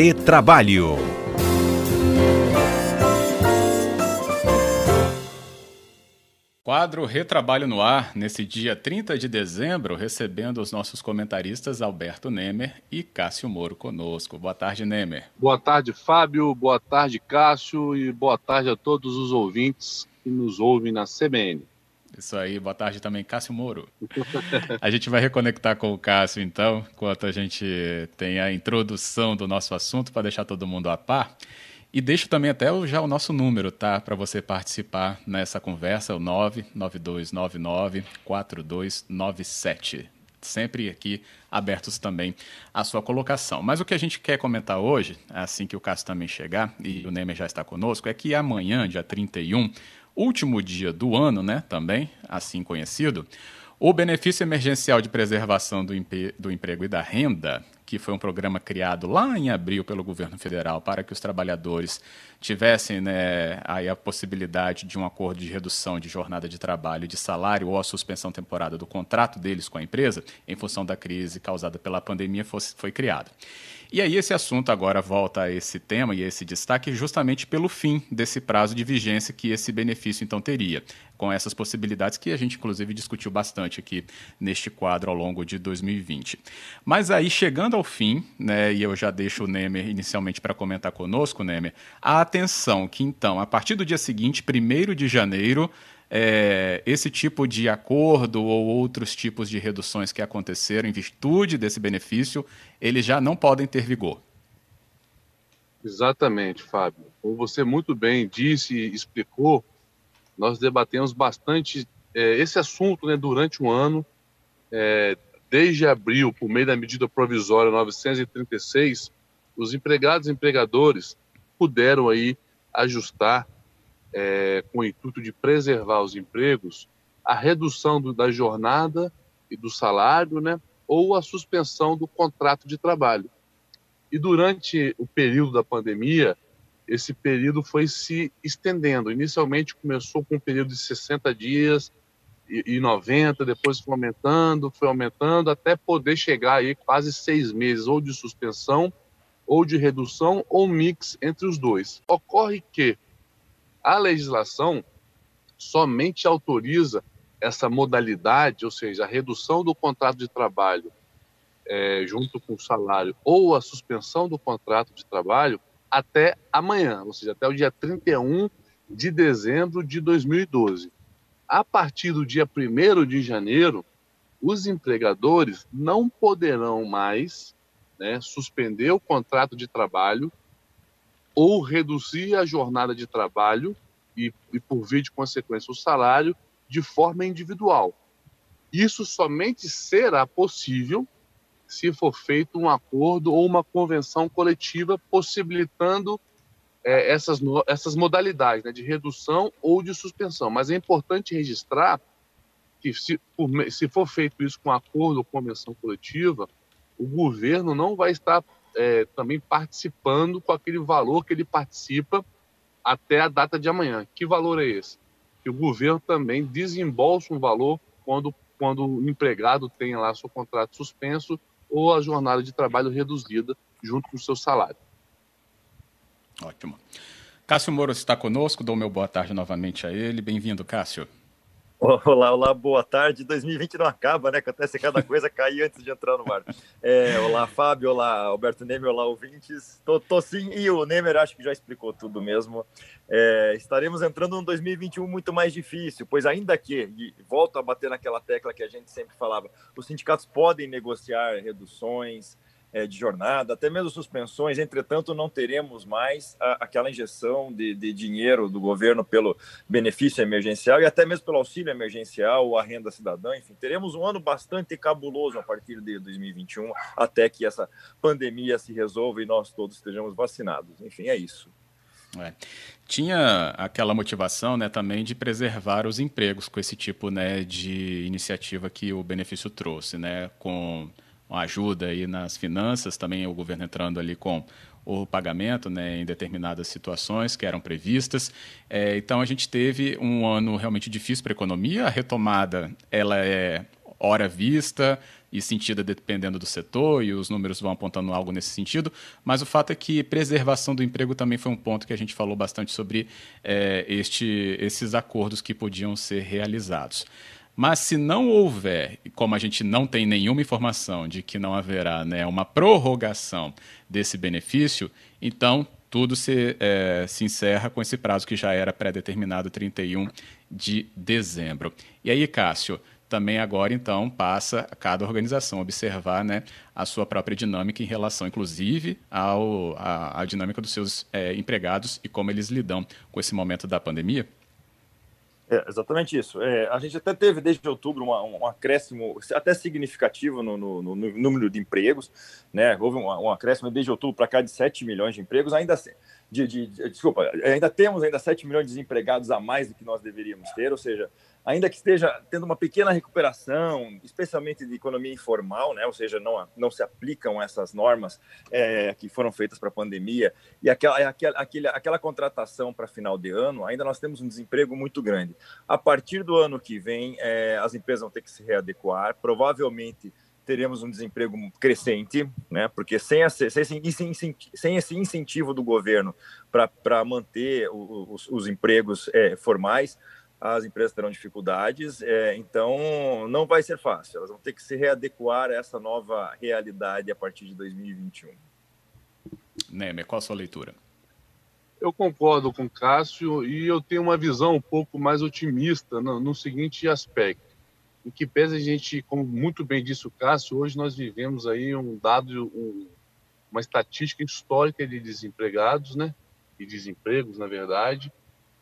Retrabalho. Quadro Retrabalho no Ar, nesse dia 30 de dezembro, recebendo os nossos comentaristas Alberto Nemer e Cássio Moro conosco. Boa tarde, Nemer. Boa tarde, Fábio. Boa tarde, Cássio. E boa tarde a todos os ouvintes que nos ouvem na CBN. Isso aí, boa tarde também, Cássio Moro. A gente vai reconectar com o Cássio, então, enquanto a gente tem a introdução do nosso assunto, para deixar todo mundo a par. E deixo também até já o nosso número, tá? Para você participar nessa conversa, o 992994297. Sempre aqui abertos também à sua colocação. Mas o que a gente quer comentar hoje, assim que o Cássio também chegar, e o Nemer já está conosco, é que amanhã, dia 31, último dia do ano, né, também, assim conhecido, o benefício emergencial de preservação do, do emprego e da renda, que foi um programa criado lá em abril pelo governo federal para que os trabalhadores tivessem né, aí a possibilidade de um acordo de redução de jornada de trabalho de salário ou a suspensão temporária do contrato deles com a empresa, em função da crise causada pela pandemia, fosse, foi criado. E aí esse assunto agora volta a esse tema e a esse destaque justamente pelo fim desse prazo de vigência que esse benefício então teria, com essas possibilidades que a gente inclusive discutiu bastante aqui neste quadro ao longo de 2020. Mas aí chegando ao fim, né, e eu já deixo o Nemer inicialmente para comentar conosco, Nemer, a atenção que então, a partir do dia seguinte, 1 de janeiro, é, esse tipo de acordo ou outros tipos de reduções que aconteceram em virtude desse benefício, eles já não podem ter vigor. Exatamente, Fábio. Como você muito bem disse e explicou, nós debatemos bastante é, esse assunto né, durante o ano, é, desde abril, por meio da medida provisória 936, os empregados e empregadores puderam aí ajustar é, com o intuito de preservar os empregos, a redução do, da jornada e do salário, né, ou a suspensão do contrato de trabalho. E durante o período da pandemia, esse período foi se estendendo. Inicialmente começou com um período de 60 dias e, e 90, depois foi aumentando, foi aumentando, até poder chegar aí quase seis meses, ou de suspensão, ou de redução, ou mix entre os dois. Ocorre que a legislação somente autoriza essa modalidade, ou seja, a redução do contrato de trabalho é, junto com o salário ou a suspensão do contrato de trabalho até amanhã, ou seja, até o dia 31 de dezembro de 2012. A partir do dia 1 de janeiro, os empregadores não poderão mais né, suspender o contrato de trabalho ou reduzir a jornada de trabalho e, e, por via de consequência, o salário de forma individual. Isso somente será possível se for feito um acordo ou uma convenção coletiva possibilitando é, essas, essas modalidades né, de redução ou de suspensão. Mas é importante registrar que, se, por, se for feito isso com acordo ou convenção coletiva, o governo não vai estar é, também participando com aquele valor que ele participa até a data de amanhã. Que valor é esse? Que o governo também desembolsa um valor quando, quando o empregado tem lá seu contrato suspenso ou a jornada de trabalho reduzida junto com o seu salário. Ótimo. Cássio Moro está conosco, dou meu boa tarde novamente a ele. Bem-vindo, Cássio. Olá, olá, boa tarde. 2020 não acaba, né? Acontece cada coisa cair antes de entrar no ar. É, olá, Fábio, olá, Alberto Nemer, olá, ouvintes. Tô, tô sim, e o Nemer acho que já explicou tudo mesmo. É, estaremos entrando num 2021 muito mais difícil, pois ainda que, e volto a bater naquela tecla que a gente sempre falava, os sindicatos podem negociar reduções, é, de jornada, até mesmo suspensões. Entretanto, não teremos mais a, aquela injeção de, de, dinheiro do governo pelo benefício emergencial e até mesmo pelo auxílio emergencial ou a renda cidadã. Enfim, teremos um ano bastante cabuloso a partir de 2021, até que essa pandemia se resolva e nós todos estejamos vacinados. Enfim, é isso. É. Tinha aquela motivação né, também de preservar os empregos com esse tipo né, de iniciativa que o benefício trouxe, né, com uma ajuda aí nas finanças, também o governo entrando ali com o pagamento né, em determinadas situações que eram previstas. É, então a gente teve um ano realmente difícil para a economia. A retomada ela é hora vista, e sentida dependendo do setor, e os números vão apontando algo nesse sentido, mas o fato é que preservação do emprego também foi um ponto que a gente falou bastante sobre é, este, esses acordos que podiam ser realizados. Mas se não houver, como a gente não tem nenhuma informação de que não haverá né, uma prorrogação desse benefício, então tudo se, é, se encerra com esse prazo que já era pré-determinado, 31 de dezembro. E aí, Cássio, também agora então passa a cada organização observar né, a sua própria dinâmica em relação, inclusive, ao, a, a dinâmica dos seus é, empregados e como eles lidam com esse momento da pandemia? É, exatamente isso. É, a gente até teve desde outubro uma, um acréscimo até significativo no, no, no, número de empregos, né? Houve um, um acréscimo desde outubro para cá de 7 milhões de empregos, ainda assim. De, de, de, desculpa, ainda temos ainda 7 milhões de desempregados a mais do que nós deveríamos ter, ou seja, ainda que esteja tendo uma pequena recuperação, especialmente de economia informal, né? ou seja, não, não se aplicam essas normas é, que foram feitas para a pandemia, e aquela, aquela, aquela, aquela contratação para final de ano, ainda nós temos um desemprego muito grande. A partir do ano que vem, é, as empresas vão ter que se readequar, provavelmente teremos um desemprego crescente, né? Porque sem, esse, sem esse incentivo do governo para manter os, os empregos é, formais, as empresas terão dificuldades, é, então não vai ser fácil. Elas vão ter que se readequar a essa nova realidade a partir de 2021. Nemer, qual a sua leitura? Eu concordo com o Cássio e eu tenho uma visão um pouco mais otimista no, no seguinte aspecto. Em que pese a gente, como muito bem disse o Cássio, hoje nós vivemos aí um dado, um, uma estatística histórica de desempregados, né? E desempregos, na verdade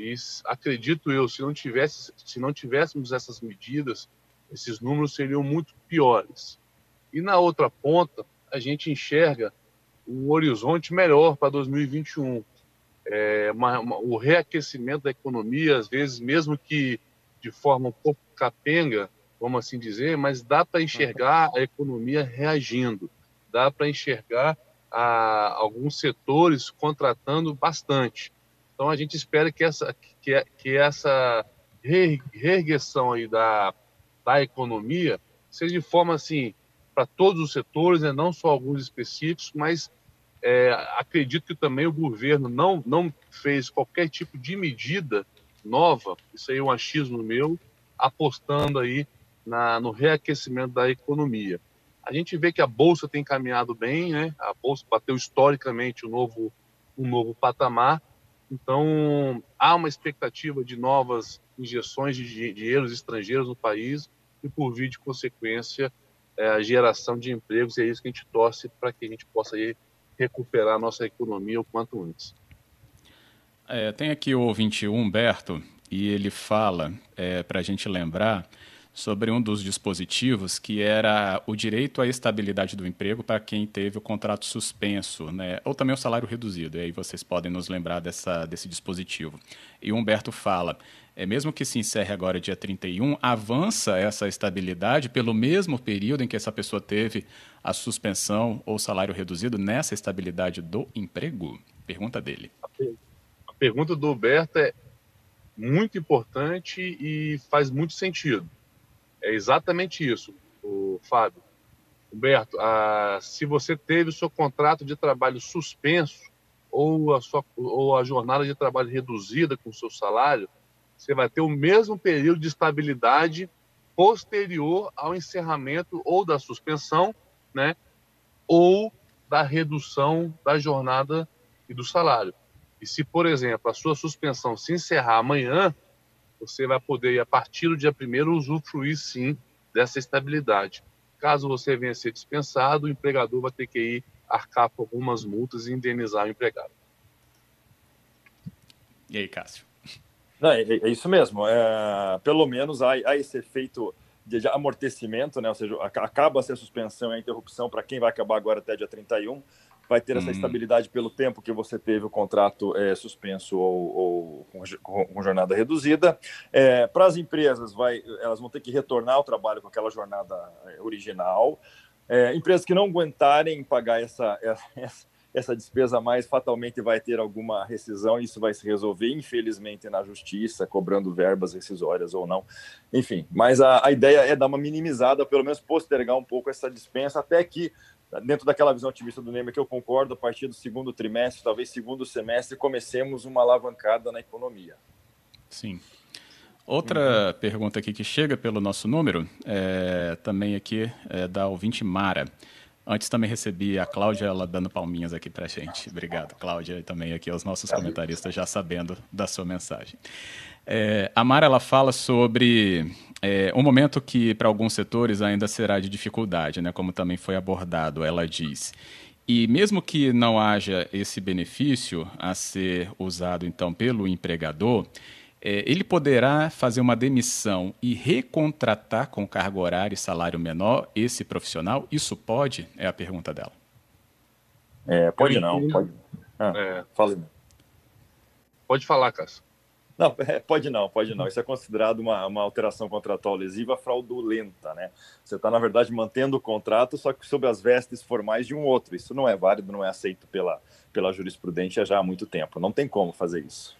e acredito eu, se não, tivesse, se não tivéssemos essas medidas, esses números seriam muito piores. E na outra ponta, a gente enxerga um horizonte melhor para 2021. É, uma, uma, o reaquecimento da economia, às vezes, mesmo que de forma um pouco capenga, vamos assim dizer, mas dá para enxergar a economia reagindo, dá para enxergar a, ah, alguns setores contratando bastante. Então a gente espera que essa, que, que essa reergueção aí da, da economia seja de forma assim para todos os setores, né? não só alguns específicos, mas é, acredito que também o governo não, não fez qualquer tipo de medida nova, isso aí é um achismo meu, apostando aí na, no reaquecimento da economia. A gente vê que a Bolsa tem caminhado bem, né? a Bolsa bateu historicamente um novo, um novo patamar, então, há uma expectativa de novas injeções de dinheiros estrangeiros no país e, por via de consequência, é, a geração de empregos. E é isso que a gente torce para que a gente possa recuperar a nossa economia o quanto antes. É, tem aqui o ouvinte Humberto e ele fala, é, para a gente lembrar, sobre um dos dispositivos que era o direito à estabilidade do emprego para quem teve o contrato suspenso, né? ou também o salário reduzido. E aí vocês podem nos lembrar dessa, desse dispositivo. E o Humberto fala, é, mesmo que se encerre agora dia 31, avança essa estabilidade pelo mesmo período em que essa pessoa teve a suspensão ou salário reduzido nessa estabilidade do emprego? Pergunta dele. A pergunta do Humberto é muito importante e faz muito sentido é exatamente isso, o Fábio. Humberto, a, se você teve o seu contrato de trabalho suspenso ou a, sua, ou a jornada de trabalho reduzida com o seu salário, você vai ter o mesmo período de estabilidade posterior ao encerramento ou da suspensão, né, ou da redução da jornada e do salário. E se, por exemplo, a sua suspensão se encerrar amanhã, você vai poder, a partir do dia 1 usufruir sim dessa estabilidade. Caso você venha a ser dispensado, o empregador vai ter que ir arcar com algumas multas e indenizar o empregado. E aí, Cássio? Não, é, é, isso mesmo. É, pelo menos há, há esse efeito de, amortecimento, né? ou seja, acaba-se a suspensão e a interrupção para quem vai acabar agora até dia 31 vai ter essa uhum. estabilidade pelo tempo que você teve o contrato é, suspenso ou, ou com, com, jornada reduzida. É, Para as empresas, vai, elas vão ter que retornar ao trabalho com aquela jornada é, original. É, empresas que não aguentarem pagar essa, essa, essa despesa a mais fatalmente vai ter alguma rescisão, isso vai se resolver, infelizmente, na justiça, cobrando verbas rescisórias ou não. Enfim, mas a, a ideia é dar uma minimizada, pelo menos postergar um pouco essa dispensa, até que, dentro daquela visão otimista do Neymar, que eu concordo, a partir do segundo trimestre, talvez segundo semestre, comecemos uma alavancada na economia. Sim. Outra uhum. pergunta aqui que chega pelo nosso número, é, também aqui é da ouvinte Mara. Antes também recebi a Cláudia, ela dando palminhas aqui para a gente. Obrigado, Cláudia, e também aqui aos nossos comentaristas já sabendo da sua mensagem. É, a Mara ela fala sobre é, um momento que para alguns setores ainda será de dificuldade, né, como também foi abordado. Ela diz: e mesmo que não haja esse benefício a ser usado então pelo empregador, é, ele poderá fazer uma demissão e recontratar com cargo horário e salário menor esse profissional? Isso pode? É a pergunta dela. É, pode não. Pode, ah, é. fala. pode falar, Cássio. Não, é, pode não, pode não. Isso é considerado uma, uma alteração contratual lesiva fraudulenta, né? Você está, na verdade, mantendo o contrato, só que sob as vestes formais de um outro. Isso não é válido, não é aceito pela, pela jurisprudência já há muito tempo. Não tem como fazer isso.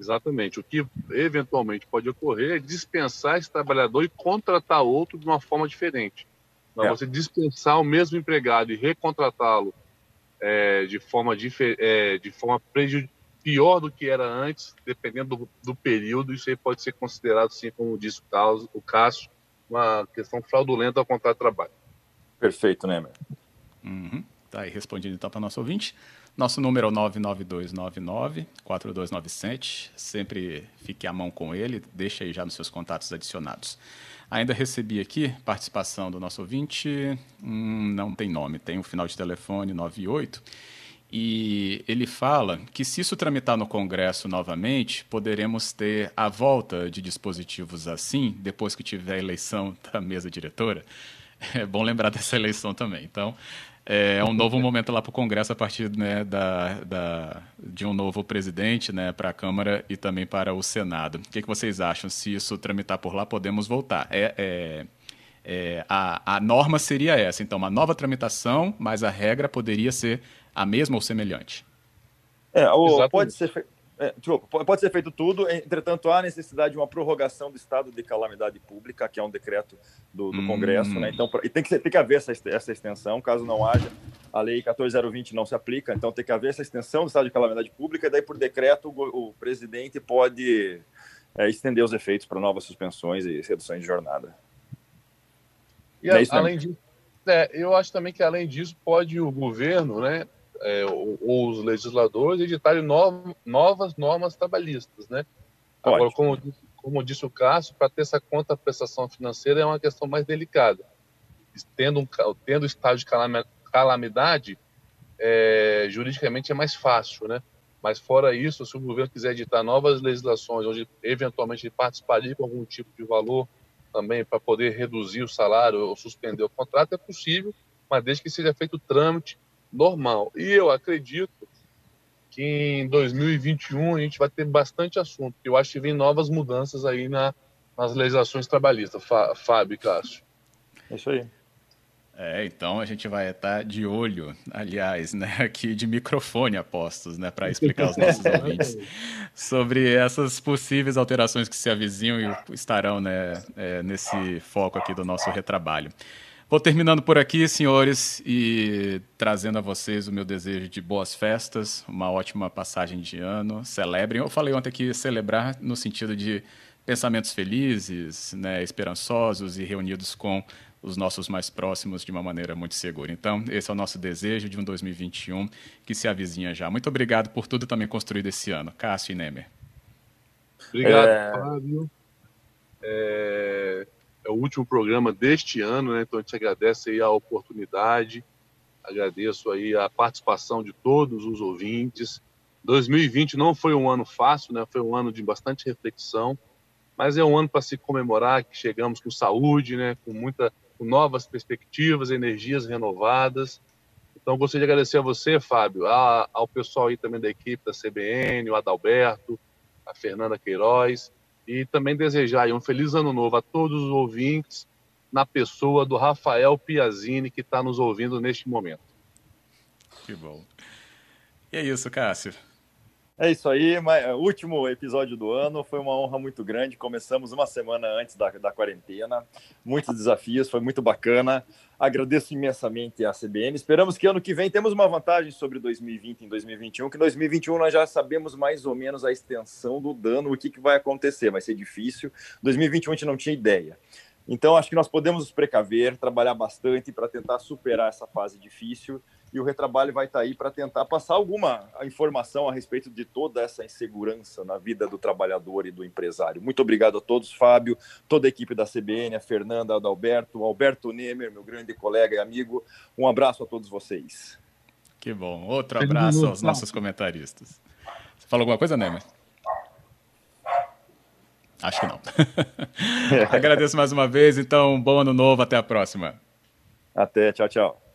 Exatamente. O que eventualmente pode ocorrer é dispensar esse trabalhador e contratar outro de uma forma diferente. Mas é. você dispensar o mesmo empregado e recontratá-lo é, de forma, é, de forma pior do que era antes, dependendo do, do, período, isso aí pode ser considerado, sim, como disse o, o Cássio, uma questão fraudulenta ao contrato de trabalho. Perfeito, né, meu? Uhum. Tá aí respondido então para o nosso ouvinte. Nosso número é o 99299-4297. Sempre fique à mão com ele, deixa aí já nos seus contatos adicionados. Ainda recebi aqui participação do nosso ouvinte, hum, não tem nome, tem o um final de telefone 98. E ele fala que se isso tramitar no Congresso novamente, poderemos ter a volta de dispositivos assim, depois que tiver a eleição da mesa diretora. É bom lembrar dessa eleição também. Então, é um novo momento lá para o Congresso a partir né, da, da, de um novo presidente né, para a Câmara e também para o Senado. O que, que, vocês acham? Se isso tramitar por lá, podemos voltar. É, é, é, a, a norma seria essa, então, uma nova tramitação, mas a regra poderia ser a mesma ou semelhante. É, ou pode ser é, pode ser feito tudo, entretanto, há necessidade de uma prorrogação do estado de calamidade pública, que é um decreto do, do hum. Congresso, né? Então, e tem que, tem que haver essa, essa extensão, caso não haja, a lei 14020 não se aplica, então tem que haver essa extensão do estado de calamidade pública, e daí, por decreto, o, o presidente pode é, estender os efeitos para novas suspensões e reduções de jornada. E a, é além disso, é, eu acho também que, além disso, pode o governo, né? É, ou, ou, os legisladores editarem no, novas normas trabalhistas, né? Pode. Agora, como, como disse o Cássio, para ter essa conta prestação financeira é uma questão mais delicada. Tendo, um, tendo estado de calamidade, é, juridicamente é mais fácil, né? Mas fora isso, se o governo quiser editar novas legislações, onde eventualmente ele participaria com algum tipo de valor também para poder reduzir o salário ou suspender o contrato, é possível, mas desde que seja feito o trâmite normal. E eu acredito que em 2021 a gente vai ter bastante assunto. Eu acho que vem novas mudanças aí na, nas legislações trabalhistas, Fábio e Cássio. É isso aí. É, então a gente vai estar de olho, aliás, né, aqui de microfone apostos, né, para explicar aos nossos ouvintes sobre essas possíveis alterações que se avizinham e estarão, né, é, nesse foco aqui do nosso retrabalho. Vou terminando por aqui, senhores, e trazendo a vocês o meu desejo de boas festas, uma ótima passagem de ano. Celebrem. Eu falei ontem que celebrar no sentido de pensamentos felizes, né, esperançosos e reunidos com os nossos mais próximos de uma maneira muito segura. Então, esse é o nosso desejo de um 2021 que se avizinha já. Muito obrigado por tudo também construído esse ano. Cássio e Nemer. Obrigado, é... Fábio. É é o último programa deste ano, né? Então a gente agradece aí a oportunidade, agradeço aí a participação de todos os ouvintes. 2020 não foi um ano fácil, né? Foi um ano de bastante reflexão, mas é um ano para se comemorar que chegamos com saúde, né? Com muita, com novas perspectivas, energias renovadas. Então gostaria de agradecer a você, Fábio, a, ao pessoal aí também da equipe da CBN, o Adalberto, a Fernanda Queiroz e também desejar um feliz ano novo a todos os ouvintes, na pessoa do Rafael Piazini, que está nos ouvindo neste momento. Que bom. E é isso, Cássio. É isso aí, é, último episódio do ano, foi uma honra muito grande. Começamos uma semana antes da, da quarentena, muitos desafios, foi muito bacana. Agradeço imensamente a CBN. Esperamos que ano que vem temos uma vantagem sobre 2020 em 2021, que 2021 nós já sabemos mais ou menos a extensão do dano, o que, que vai acontecer. Vai ser difícil. 2021 a gente não tinha ideia. Então, acho que nós podemos nos precaver, trabalhar bastante para tentar superar essa fase difícil e o retrabalho vai estar tá aí para tentar passar alguma informação a respeito de toda essa insegurança na vida do trabalhador e do empresário. Muito obrigado a todos, Fábio, toda a equipe da CBN, a Fernanda, o Alberto, o Alberto Nemer, meu grande colega e amigo. Um abraço a todos vocês. Que bom. Outro abraço aos nossos comentaristas. Você falou alguma coisa, Nemer? Acho que não. Agradeço mais uma vez, então, bom ano novo, até a próxima. Até, tchau, tchau.